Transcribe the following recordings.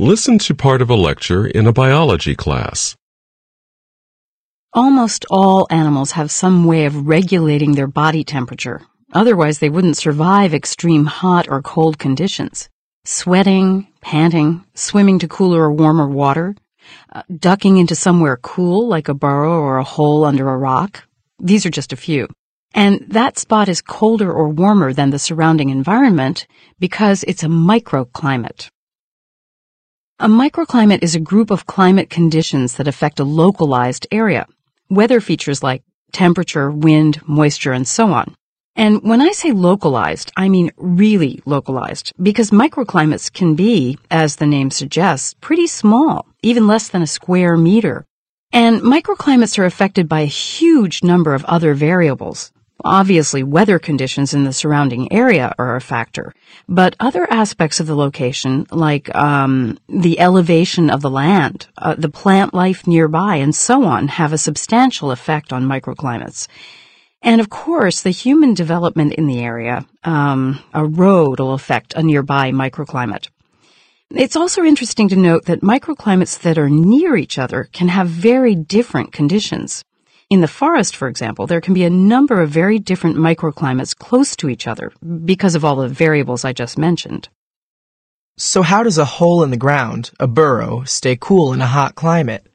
Listen to part of a lecture in a biology class. Almost all animals have some way of regulating their body temperature. Otherwise, they wouldn't survive extreme hot or cold conditions. Sweating, panting, swimming to cooler or warmer water, uh, ducking into somewhere cool like a burrow or a hole under a rock. These are just a few. And that spot is colder or warmer than the surrounding environment because it's a microclimate. A microclimate is a group of climate conditions that affect a localized area. Weather features like temperature, wind, moisture, and so on. And when I say localized, I mean really localized, because microclimates can be, as the name suggests, pretty small, even less than a square meter. And microclimates are affected by a huge number of other variables. Obviously, weather conditions in the surrounding area are a factor, but other aspects of the location, like um, the elevation of the land, uh, the plant life nearby, and so on, have a substantial effect on microclimates. And of course, the human development in the area, um, a road will affect a nearby microclimate. It's also interesting to note that microclimates that are near each other can have very different conditions. In the forest, for example, there can be a number of very different microclimates close to each other because of all the variables I just mentioned. So how does a hole in the ground, a burrow, stay cool in a hot climate?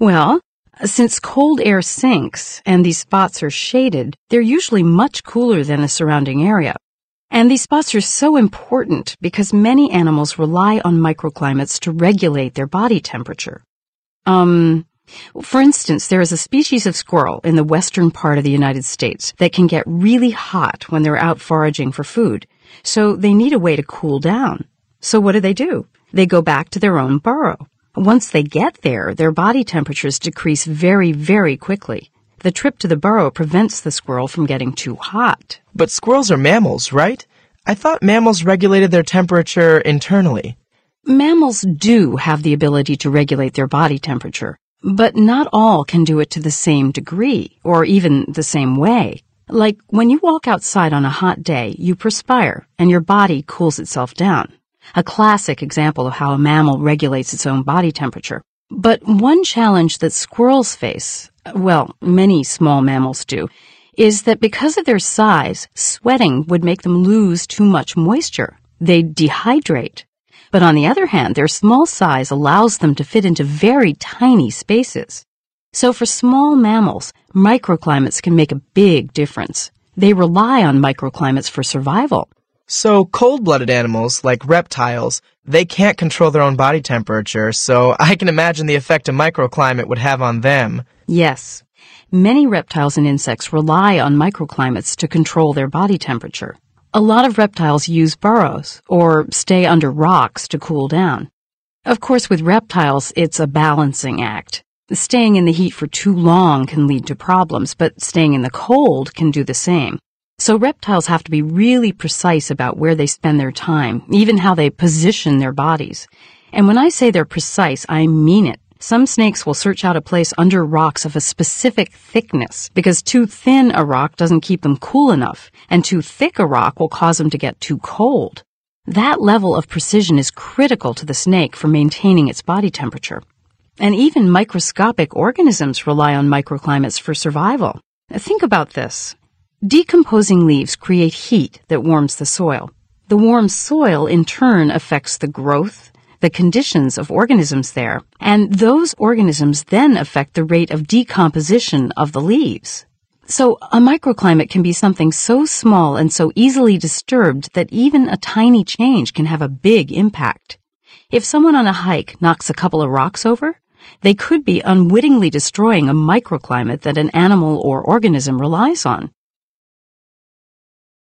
Well, since cold air sinks and these spots are shaded, they're usually much cooler than the surrounding area. And these spots are so important because many animals rely on microclimates to regulate their body temperature. Um, for instance, there is a species of squirrel in the western part of the United States that can get really hot when they're out foraging for food, so they need a way to cool down. So what do they do? They go back to their own burrow. Once they get there, their body temperatures decrease very, very quickly. The trip to the burrow prevents the squirrel from getting too hot. But squirrels are mammals, right? I thought mammals regulated their temperature internally. Mammals do have the ability to regulate their body temperature, but not all can do it to the same degree, or even the same way. Like when you walk outside on a hot day, you perspire and your body cools itself down. A classic example of how a mammal regulates its own body temperature. But one challenge that squirrels face, well, many small mammals do, is that because of their size, sweating would make them lose too much moisture. They'd dehydrate. But on the other hand, their small size allows them to fit into very tiny spaces. So for small mammals, microclimates can make a big difference. They rely on microclimates for survival. So cold-blooded animals, like reptiles, they can't control their own body temperature, so I can imagine the effect a microclimate would have on them. Yes. Many reptiles and insects rely on microclimates to control their body temperature. A lot of reptiles use burrows or stay under rocks to cool down. Of course, with reptiles, it's a balancing act. Staying in the heat for too long can lead to problems, but staying in the cold can do the same. So reptiles have to be really precise about where they spend their time, even how they position their bodies. And when I say they're precise, I mean it. Some snakes will search out a place under rocks of a specific thickness because too thin a rock doesn't keep them cool enough, and too thick a rock will cause them to get too cold. That level of precision is critical to the snake for maintaining its body temperature. And even microscopic organisms rely on microclimates for survival. Think about this. Decomposing leaves create heat that warms the soil. The warm soil in turn affects the growth, the conditions of organisms there, and those organisms then affect the rate of decomposition of the leaves. So a microclimate can be something so small and so easily disturbed that even a tiny change can have a big impact. If someone on a hike knocks a couple of rocks over, they could be unwittingly destroying a microclimate that an animal or organism relies on.